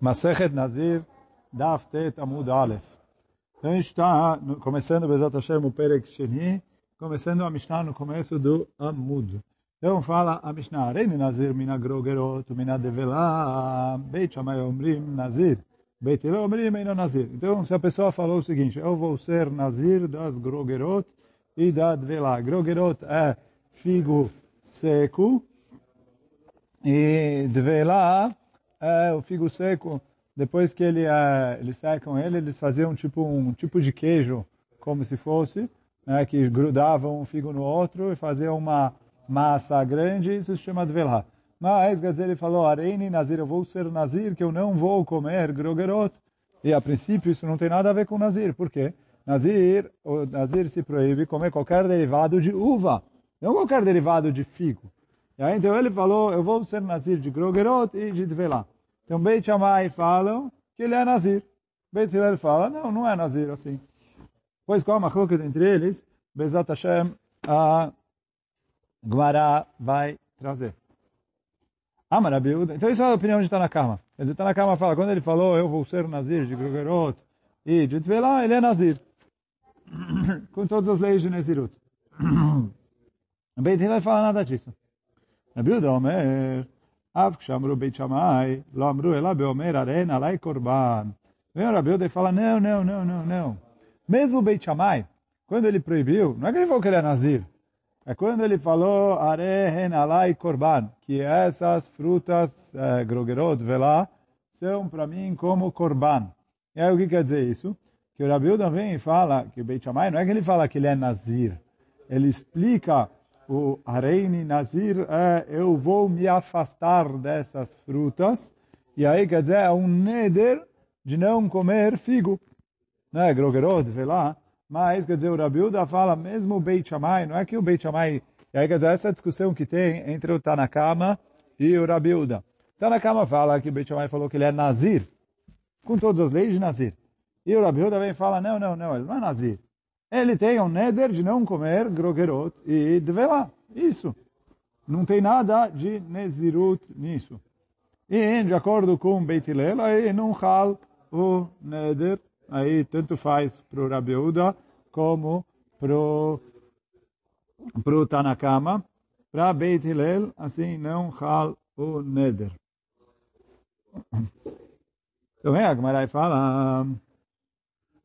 Masechet Nazir, Daf Tet Amud Aleph. Então está começando, Bezat Hashem, o Perek Sheni, começando a Mishnah no começo do Amud. Então fala a Mishnah, Reine Nazir mina grogerot, mina devela, Beit Shammai Omrim Nazir, Beit Hillel Omrim Eino Nazir. Então se a pessoa falou o seguinte, eu vou ser Nazir das grogerot e da devela. Grogerot é figo seco e devela é o figo seco, depois que ele, é, eles secam ele, eles faziam tipo um tipo de queijo, como se fosse, né, que grudavam um figo no outro e faziam uma massa grande, isso se chama dvelá. Mas, quer ele falou, Areini Nazir, eu vou ser Nazir, que eu não vou comer grogerot. E, a princípio, isso não tem nada a ver com Nazir. Por quê? Nazir, o Nazir se proíbe comer qualquer derivado de uva, não qualquer derivado de figo. E aí, então ele falou, eu vou ser Nazir de Grogerot e de Dvelá. Então Beit Shammai falam que ele é Nazir. Beit Hillel fala, não, não é Nazir assim. Pois qual a machloket entre eles? Bezat Hashem, a Gemara vai trazer. Amar Abiuda. Então isso é a opinião de Tanakama. Quer dizer, Tanakama fala, quando ele falou, eu vou ser Nazir de Grogerot e de Dvelá, ele é Nazir. Com todas as leis de Nazirut. Beit Hillel fala nada disso. רבי יהודה אומר, אף כשאמרו בית שמאי, לא אמרו אלא באומר, הראין עלי קורבן. Vem o Rabi fala, não, não, não, não, não. Mesmo o Beit Shammai, quando ele proibiu, não é que ele falou que ele é nazir, é quando ele falou, arehen alai korban, que essas frutas, eh, grogerot, velá, são para mim como korban. E aí o que quer dizer isso? Que o Rabi vem e fala que o Beit Shammai, não é que ele fala que ele é nazir, ele explica o Areini Nazir é eu vou me afastar dessas frutas, e aí quer dizer, é um neder de não comer figo, né, grogerot, vê lá, mas quer dizer, o Rabiuda fala, mesmo o Beit Shammai, não é que o Beit Shammai, e aí quer dizer, essa discussão que tem entre o Tanakama e o Rabiuda. Tanakama fala que o Beit Shammai falou que ele é Nazir, com todas as leis de Nazir. E o Rabiuda vem e fala, não, não, não, ele não é Nazir ele tem um neder de não comer grogerot e dvelá. Isso. Não tem nada de nezirut nisso. E, de acordo com Beit Hillel, aí não hal o neder, aí tanto faz para o Rabi Uda como para o Tanakama. Para Beit Hillel, assim, não hal o neder. Então, é, a Gemara fala...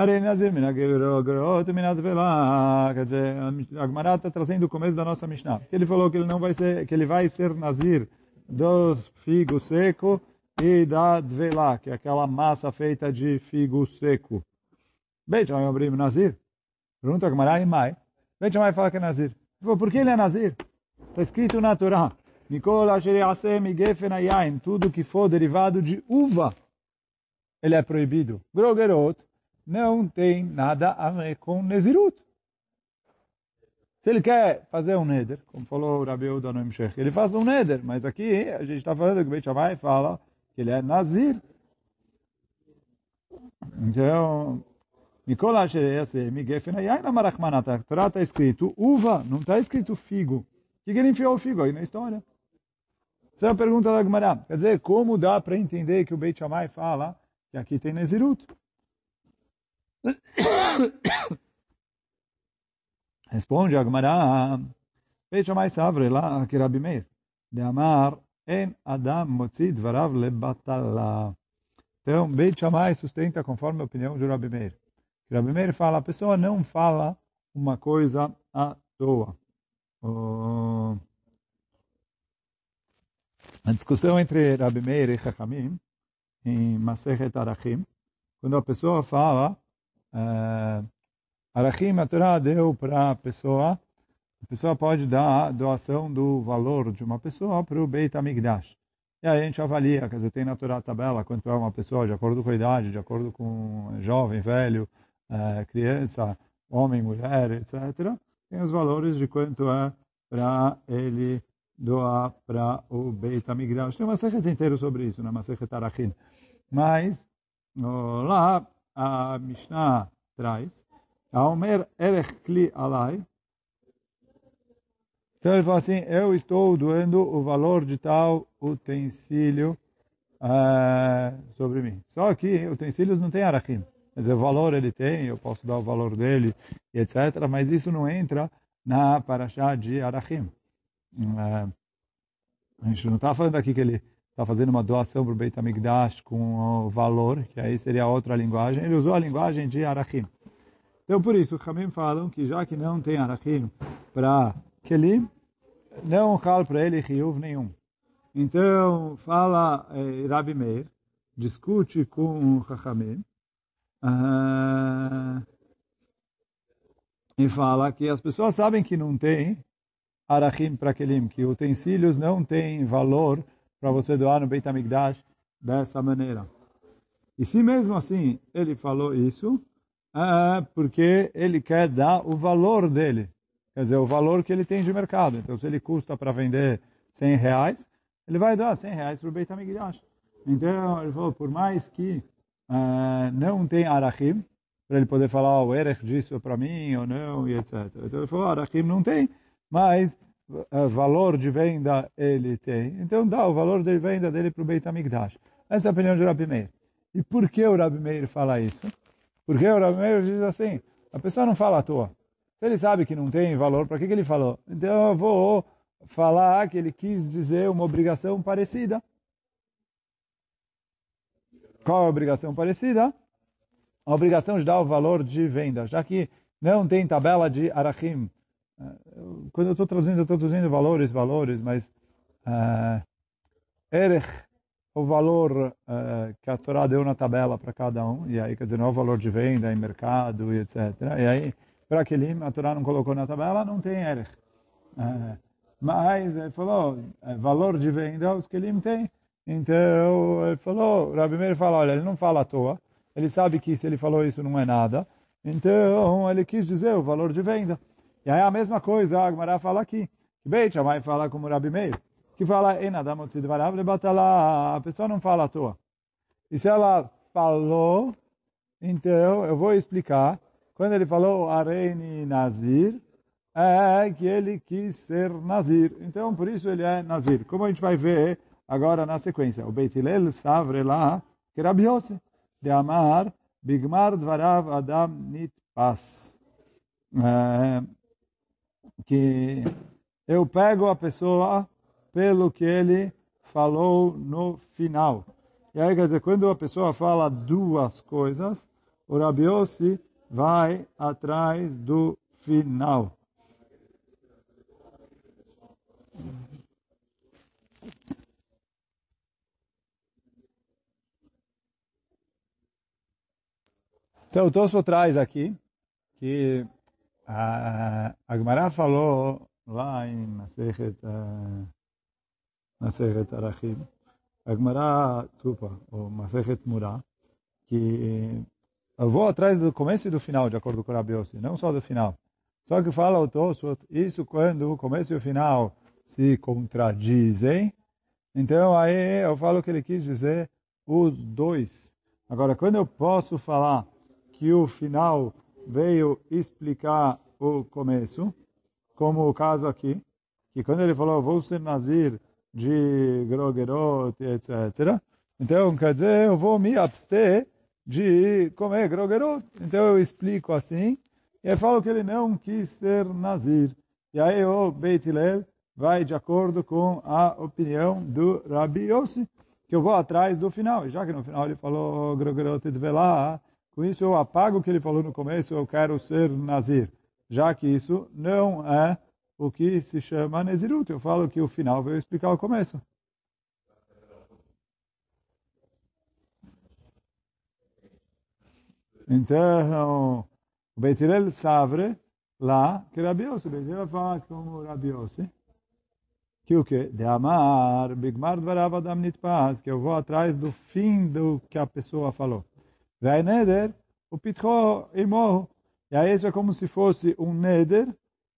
Arei Nazir Minagrot Minat Velá. Quer dizer, a Gmará está trazendo o começo da nossa Mishnah. Ele falou que ele não vai ser, que ele vai ser Nazir do figo seco e da Dvela, que é aquela massa feita de figo seco. Beit Shammai Obrim Nazir. Pergunta a Gmará e Mai. Beit Shammai fala que é Nazir. Ele por que ele é Nazir? Está escrito na Torá. Nicola asem Gefen Ayain. Tudo que for derivado de uva, ele é proibido. Grogerot não tem nada a ver com Nezirut. Se ele quer fazer um neder, como falou o Rabi Uda no Imshech, ele faz um neder, mas aqui a gente está falando que o Beit Shammai fala que ele é Nazir. Então, Nikola Shereyase, Migefen Ayaina Marachmanata. A Torá está escrito uva, não está escrito figo. O que, ele enfiou o figo aí na história? Essa é a pergunta da Gemara. Quer dizer, como dá para entender que o Beit Shammai fala que aqui tem Nezirut? Responde a Gemara, Veja mais savre lá que Rabi Meir, de Amar, en Adam motzi dvarav lebatala. Então, Beit Shammai sustenta conforme a opinião de Rabi Meir. Rabi Meir fala, a pessoa não fala uma coisa à toa. Oh. A discussão entre Rabi Meir e Chachamim, em Masechet Arachim, quando a pessoa fala Uh, Arachim, a Torá deu para a pessoa, a pessoa pode dar a doação do valor de uma pessoa para o Beit HaMikdash. E aí a gente avalia, quer dizer, tem na Torá a tabela quanto é uma pessoa, de acordo com a idade, de acordo com jovem, velho, uh, criança, homem, mulher, etc. Tem os valores de quanto é para ele doar para o Beit HaMikdash. Tem uma série inteira sobre isso, na Masechet Arachim. Mas, lá, a Mishnah traz, Aomer Erech Kli Alai. Então ele fala assim, eu estou doando o valor de tal utensílio uh, sobre mim. Só que utensílios não tem arachim. Quer dizer, o valor ele tem, eu posso dar o valor dele, etc. Mas isso não entra na paraxá de arachim. Uh, a gente não está falando aqui que ele está fazendo uma doação para o Beit HaMikdash com valor, que aí seria outra linguagem. Ele usou a linguagem de arachim. Então, por isso, os Hamim falam que já que não tem arachim para Kelim, não cal para ele riuv nenhum. Então, fala eh, Rabi Meir, discute com o uh, e fala que as pessoas sabem que não tem arachim para kelim, que utensílios não têm valor para você doar no Beit HaMikdash dessa maneira. E se mesmo assim ele falou isso, é porque ele quer dar o valor dele. Quer dizer, o valor que ele tem de mercado. Então, se ele custa para vender 100 reais, ele vai dar 100 reais para o Beit HaMikdash. Então, ele falou, por mais que uh, não tem arachim, para ele poder falar o erech disso para mim ou não, e etc. Então, ele falou, arachim não tem, mas valor de venda ele tem. Então, dá o valor de venda dele para o Beit HaMikdash. Essa é a opinião de Rabi Meir. E por que o Rabi Meir fala isso? Porque o Rabi Meir diz assim, a pessoa não fala à toa. Se ele sabe que não tem valor, para que, que ele falou? Então eu vou falar que ele quis dizer uma obrigação parecida. Qual é a obrigação parecida? A obrigação de dar o valor de venda, já que não tem tabela de arachim. Eh, quando eu estou traduzindo, eu estou traduzindo valores, valores, mas uh, erech, o valor uh, que a Torá deu na tabela para cada um, e aí quer dizer, não é o valor de venda em mercado e etc. E aí para Kelim, a Torá não colocou na tabela, não tem Erech. É, mas ele falou, é, valor de venda os Kelim tem. Então ele falou, Rabi Meir fala, olha, ele não fala à toa, ele sabe que se ele falou isso não é nada, então ele quis dizer o valor de venda. E aí a mesma coisa a Agmará fala aqui, que Beit Shammai fala como Rabi Meir, que fala, a pessoa não fala à toa. E se ela falou, então eu vou explicar quando ele falou Areini Nazir, é que ele quis ser Nazir. Então, por isso ele é Nazir. Como a gente vai ver agora na sequência. O Beit Hillel Savre lá, que Rabi Yossi, de Amar, Bigmar Dvarav Adam Nitpas. É, que eu pego a pessoa pelo que ele falou no final. E aí, quer dizer, quando a pessoa fala duas coisas, o Rabi Yossi vai atrás do final. Então, o Tosfo traz aqui que a Agmará falou lá em Masechet, uh, Masechet Arachim, Agmará Tupa, ou Masechet Murá, que eu vou atrás do começo e do final, de acordo com o Rabi Yossi, não só do final. Só que fala o Tosfot, isso quando o começo e o final se contradizem, então aí eu falo que ele quis dizer os dois. Agora, quando eu posso falar que o final veio explicar o começo, como o caso aqui, que quando ele falou, vou ser nazir de grogerot, etc. Então, quer dizer, eu vou me abster de comer grogerot. Então eu explico assim, e eu falo que ele não quis ser nazir. E aí o Beit Hillel vai de acordo com a opinião do Rabi Yossi, que eu vou atrás do final. E já que no final ele falou grogerot velar, com isso eu apago o que ele falou no começo, eu quero ser nazir. Já que isso não é o que se chama Nezirut. Eu falo que o final vai explicar o começo. Então, o Beit Hillel Savre, lá, que Rabi Yossi, o Beit Hillel fala como Rabi Yossi, que o quê? De amar, bigmar dvarav adam nitpas, que eu vou atrás do fim do que a pessoa falou. Vai neder, o pitcho e aí isso é como se fosse um neder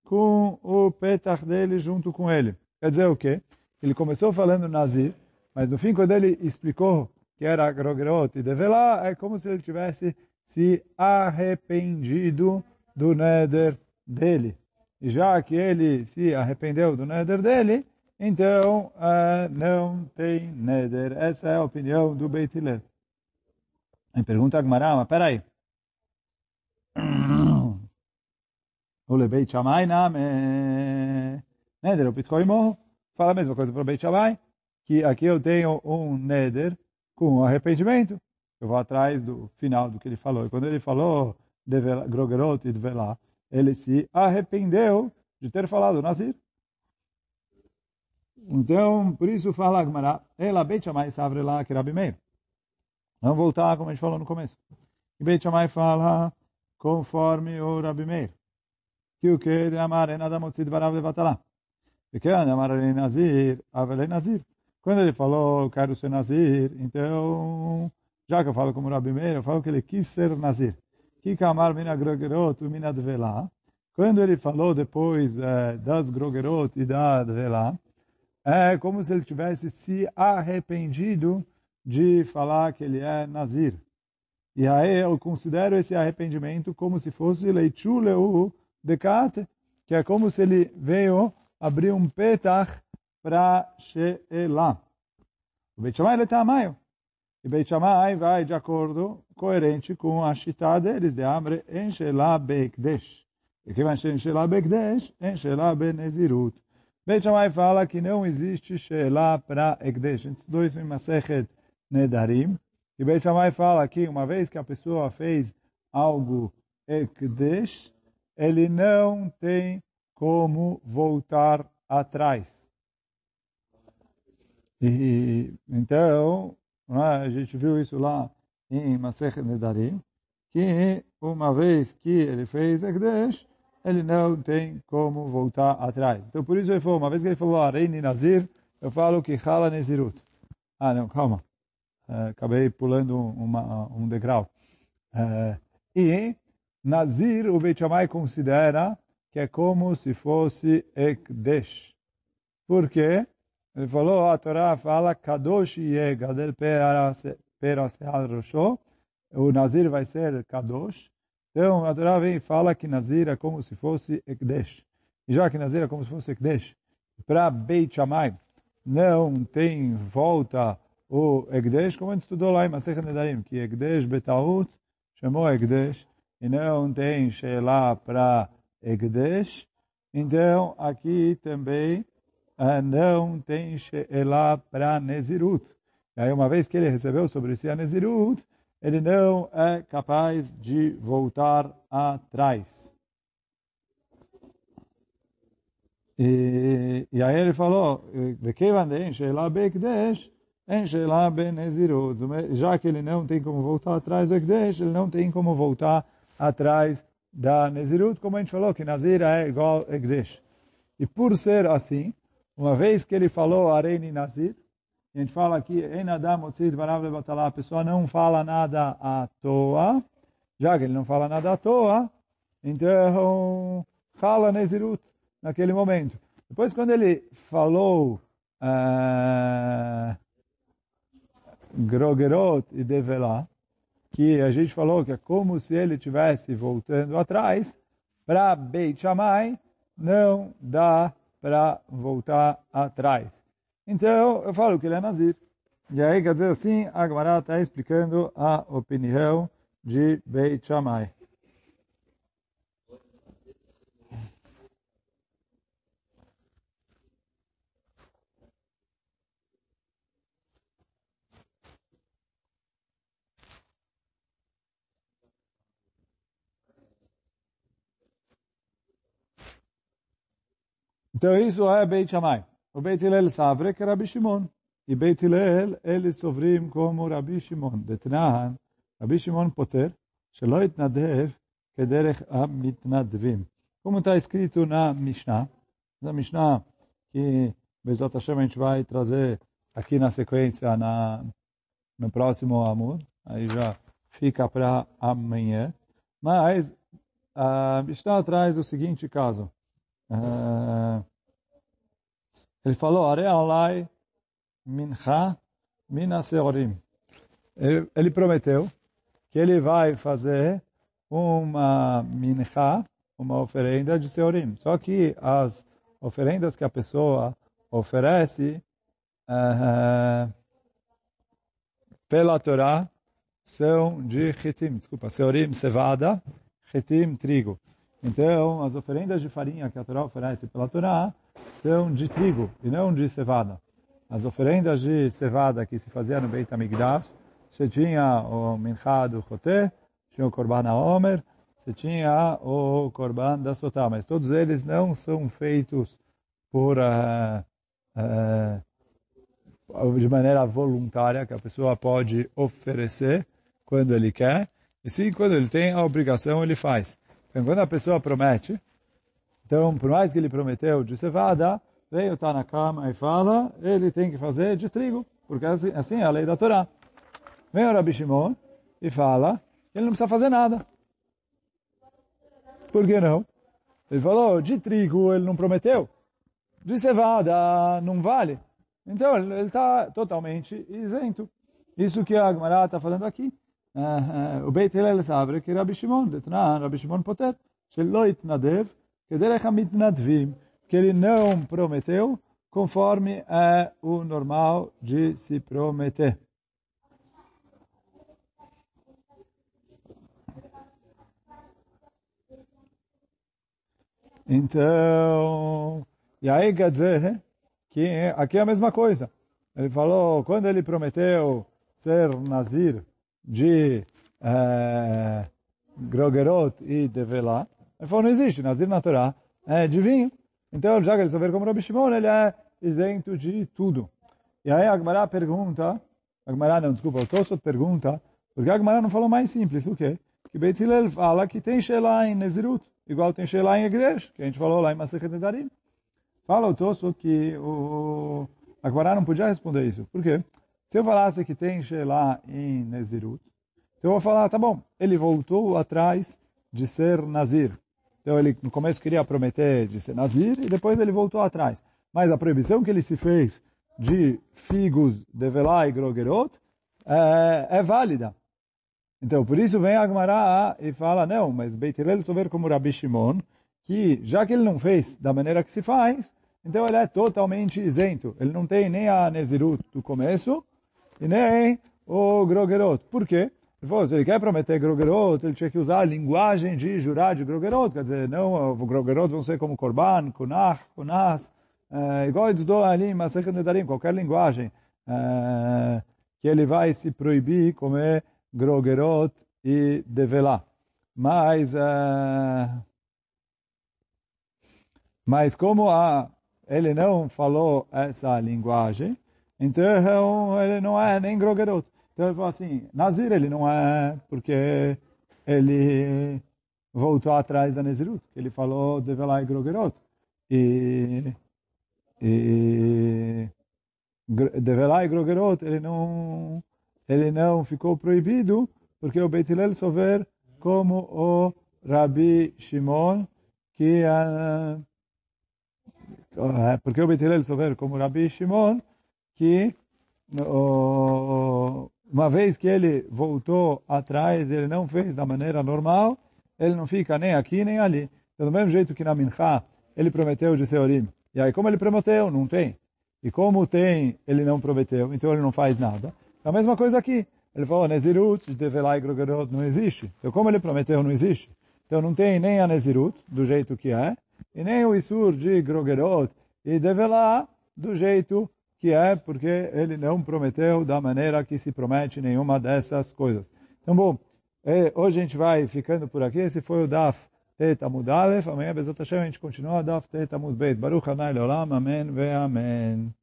com o petach dele junto com ele. Quer dizer o quê? Ele começou falando nazir, mas no fim quando ele explicou que era grogrot e develá, é como se ele tivesse se arrependido do neder dele. E já que ele se arrependeu do neder dele, Então, uh, não tem neder. Essa é a opinião do Beit Hillel. Aí pergunta a Gmará, mas peraí. O Beit Shammai name. Neder, o morro. Fala a mesma coisa para o Beit Shammai, que aqui eu tenho um neder com arrependimento. Eu vou atrás do final do que ele falou. E quando ele falou de Grogerot e de Velá, ele se arrependeu de ter falado Nazir. Então, por isso fala Agmará, ela Beit Shammai savre lá que Rabi Meir. Vamos voltar, como a gente falou no começo. E Beit Shammai fala conforme o Rabi Meir. Que o que de amar é nada motzid barav levatalá. E que de amar ele nazir, avelei nazir. Quando ele falou, quero ser nazir, então, já que eu falo como Rabi Meir, eu falo que ele quis ser nazir. Que kamar mina grogerot mina dvelá. Quando ele falou depois eh, das grogerot e da dvelá, é como se ele tivesse se arrependido de falar que ele é nazir. E aí eu considero esse arrependimento como se fosse leichuleu decate, que é como se ele veio abrir um petach para She'elah. O Beit ele está maio. E Beit vai de acordo, coerente com a chita deles, de Amre, en She'elah Be'ekdesh. E que vai en She'elah Be'ekdesh, en She'elah Be'nezirut. Beit fala que não existe She'elah para Ekdesh. Estudou isso em Masechet Nedarim. E Beit Shammai fala que uma vez que a pessoa fez algo Ekdesh, ele não tem como voltar atrás. E, então, a gente viu isso lá em Masechet Nedarim, que uma vez que ele fez Ekdesh, ele não tem como voltar atrás. Então, por isso ele falou, uma vez que ele falou Areini Nazir, eu falo que Hala Nezirut. Ah, não, calma. Uh, acabei pulando uma, um degrau. Uh, e Nazir, o Beit Shammai considera que é como se fosse Ekdesh. Por quê? Ele falou, a Torá fala, Kadosh Yegadel Peraseal Rosho, o Nazir vai ser Kadosh, então, a Torá vem e fala que Nazir é como se fosse Ekdesh. E já que Nazir é como se fosse Ekdesh, para Beit Shammai não tem volta o Ekdesh, como a gente estudou lá em Masechet Nedarim, que Ekdesh Betaut chamou Ekdesh, e não tem Shelah para Ekdesh. Então, aqui também não tem Shelah para Nezirut. E aí, uma vez que ele recebeu sobre si a Nezirut, ele não é capaz de voltar atrás. E, e aí ele falou, já que ele não tem como voltar atrás do Ekdesh, ele não tem como voltar atrás da Nezirut, como a gente falou, que Nazir é igual a Ekdesh. E por ser assim, uma vez que ele falou Areni Nazir, a gente fala aqui, a pessoa não fala nada à toa, já que ele não fala nada à toa, então fala Nezirut naquele momento. Depois, quando ele falou uh, Grogerot e Develá, que a gente falou que é como se ele estivesse voltando atrás, para Beit Shammai não dá para voltar atrás. Então, eu falo que ele é Nazir. E aí, quer dizer assim, a Gemara está explicando a opinião de Beit Shammai. Então, isso é Beit Shammai. O Beit Hillel savre que Rabi Shimon. E Beit Hillel, eles sofrim como Rabi Shimon. דתנהן, רבי שמעון פוטר, שלא יתנדב כדרך המתנדבים. Como está escrito na Mishnah, na Mishnah que Bezat Hashem a gente vai trazer aqui na sequência, na, no próximo Amud, aí já fica para amanhã. Mas a Mishnah traz o seguinte caso. Uh, ele falou, Arealai mincha minaseorim. Ele, ele prometeu que ele vai fazer uma mincha, uma oferenda de seorim. Só que as oferendas que a pessoa oferece uh, pela Torá são de chitim, desculpa, seorim, cevada, chitim, trigo. Então, as oferendas de farinha que a Torá oferece pela Torá são de trigo e não de cevada. As oferendas de cevada que se fazia no Beit HaMikdash, você tinha o minchá do Choté, tinha o Korban Omer, você tinha o Korban da Sotá, mas todos eles não são feitos por uh, uh, de maneira voluntária, que a pessoa pode oferecer quando ele quer, e sim quando ele tem a obrigação, ele faz. Então, quando a pessoa promete, então, por mais que ele prometeu de cevada, veio, tá na cama e fala, ele tem que fazer de trigo, porque assim, assim é a lei da Torá. Vem o Rabi Shimon e fala, ele não precisa fazer nada. Por que não? Ele falou, de trigo ele não prometeu, de cevada não vale. Então, ele está totalmente isento. Isso que a Agmará está falando aqui. Ah, ah, o Beit Hillel sabe que Rabi Shimon, Detnan, Rabi Shimon Poter, Sheloit Nadev, que ele não prometeu conforme é o normal de se prometer. Então, e aí quer dizer que aqui é a mesma coisa. Ele falou, quando ele prometeu ser nazir de eh, Grogerot e Develah, ele falou, não existe, nazir na Torá é de vinho. Então, já que ele souber como Rabi Shimon, ele é isento de tudo. E aí a Agmará pergunta, Agmará não, desculpa, o Tosot pergunta, porque a Agmará não falou mais simples, o quê? Que Beit Hillel fala que tem Shelah em Nezirut igual tem Sheila em Egdesh, que a gente falou lá em Masechet Nedarim. Fala o Tosso que o Akbará não podia responder isso. Por quê? Se eu falasse que tem Sheila em Nezirut, eu vou falar, tá bom, ele voltou atrás de ser Nazir. Então ele no começo queria prometer de ser Nazir e depois ele voltou atrás. Mas a proibição que ele se fez de figos, develá e grogerot é, é válida. Então, por isso vem Agmará e fala, não, mas Beit Hillel souber como Rabi Shimon, que já que ele não fez da maneira que se faz, então ele é totalmente isento. Ele não tem nem a Nezirut do começo e nem o Grogerot. Por quê? Ele falou, se ele quer prometer Grogerot, ele tinha que usar a linguagem de jurar de Grogerot, quer dizer, não, Grogerot vão ser como Korban, Kunach, Kunas, é, igual eles dão ali, mas qualquer linguagem é, que ele vai se proibir comer Grogerot e Develá. Mas, uh, mas como a, ele não falou essa linguagem, então ele não é nem Grogerot. Então ele falou assim, Nazir ele não é, porque ele voltou atrás da Nezirut, ele falou Develá e Grogerot. E, e Grogerot, ele não ele não ficou proibido, porque o Beit Hillel souber como o Rabi Shimon, que uh, porque o Beit Hillel souber como o Rabi Shimon, que uh, uma vez que ele voltou atrás, ele não fez da maneira normal, ele não fica nem aqui nem ali. Então, do mesmo jeito que na Mincha, ele prometeu de Seorim. E aí, como ele prometeu, não tem. E como tem, ele não prometeu, então ele não faz nada. É a mesma coisa aqui. Ele falou, Nezirut, de Develai Grogerot, não existe. Então, como ele prometeu, não existe. Então, não tem nem a Nezirut, do jeito que é, e nem o Isur de Grogerot e Develá, do jeito que é, porque ele não prometeu da maneira que se promete nenhuma dessas coisas. Então, bom, é, hoje a gente vai ficando por aqui. Esse foi o Daf Tet Amud Aleph. Amanhã, Bezat Hashem, a gente continua Daf Tet Amud Beit. Baruch Hanai Leolam. Amém ve Amém.